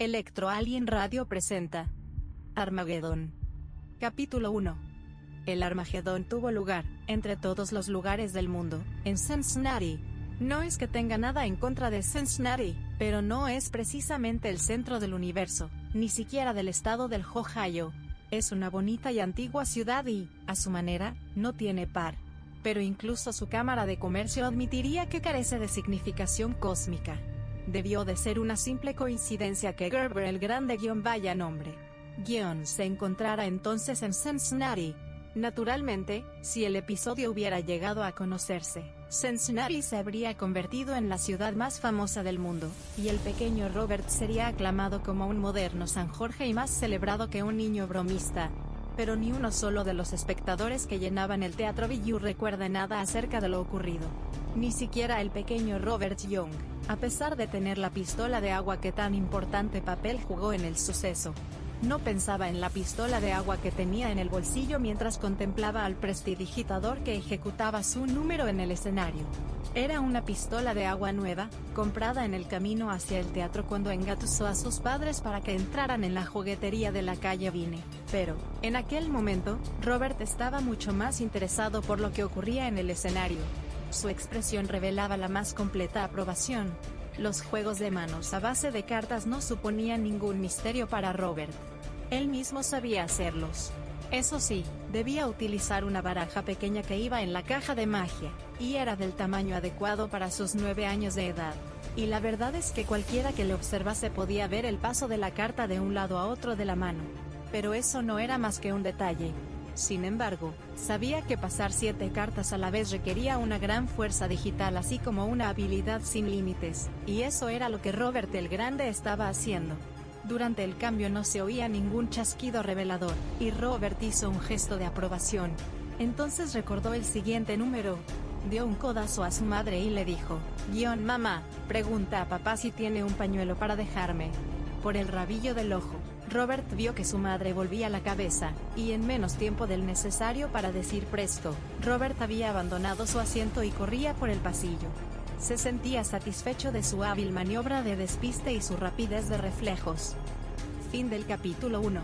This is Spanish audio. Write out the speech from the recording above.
Electro Alien Radio presenta Armagedón. Capítulo 1. El Armagedón tuvo lugar, entre todos los lugares del mundo, en Cincinnati. No es que tenga nada en contra de Cincinnati, pero no es precisamente el centro del universo, ni siquiera del estado del Ohio. Es una bonita y antigua ciudad y, a su manera, no tiene par. Pero incluso su Cámara de Comercio admitiría que carece de significación cósmica. Debió de ser una simple coincidencia que Gerber el Grande guion vaya nombre. Guión se encontrara entonces en Cincinnati. Naturalmente, si el episodio hubiera llegado a conocerse, Cincinnati se habría convertido en la ciudad más famosa del mundo, y el pequeño Robert sería aclamado como un moderno San Jorge y más celebrado que un niño bromista. Pero ni uno solo de los espectadores que llenaban el teatro Billu recuerda nada acerca de lo ocurrido. Ni siquiera el pequeño Robert Young, a pesar de tener la pistola de agua que tan importante papel jugó en el suceso. No pensaba en la pistola de agua que tenía en el bolsillo mientras contemplaba al prestidigitador que ejecutaba su número en el escenario. Era una pistola de agua nueva, comprada en el camino hacia el teatro cuando engatusó a sus padres para que entraran en la juguetería de la calle Vine. Pero, en aquel momento, Robert estaba mucho más interesado por lo que ocurría en el escenario. Su expresión revelaba la más completa aprobación. Los juegos de manos a base de cartas no suponían ningún misterio para Robert. Él mismo sabía hacerlos. Eso sí, debía utilizar una baraja pequeña que iba en la caja de magia, y era del tamaño adecuado para sus nueve años de edad. Y la verdad es que cualquiera que le observase podía ver el paso de la carta de un lado a otro de la mano. Pero eso no era más que un detalle. Sin embargo, sabía que pasar siete cartas a la vez requería una gran fuerza digital así como una habilidad sin límites, y eso era lo que Robert el Grande estaba haciendo. Durante el cambio no se oía ningún chasquido revelador, y Robert hizo un gesto de aprobación. Entonces recordó el siguiente número. Dio un codazo a su madre y le dijo, guion mamá, pregunta a papá si tiene un pañuelo para dejarme. Por el rabillo del ojo, Robert vio que su madre volvía la cabeza, y en menos tiempo del necesario para decir presto, Robert había abandonado su asiento y corría por el pasillo. Se sentía satisfecho de su hábil maniobra de despiste y su rapidez de reflejos. Fin del capítulo 1.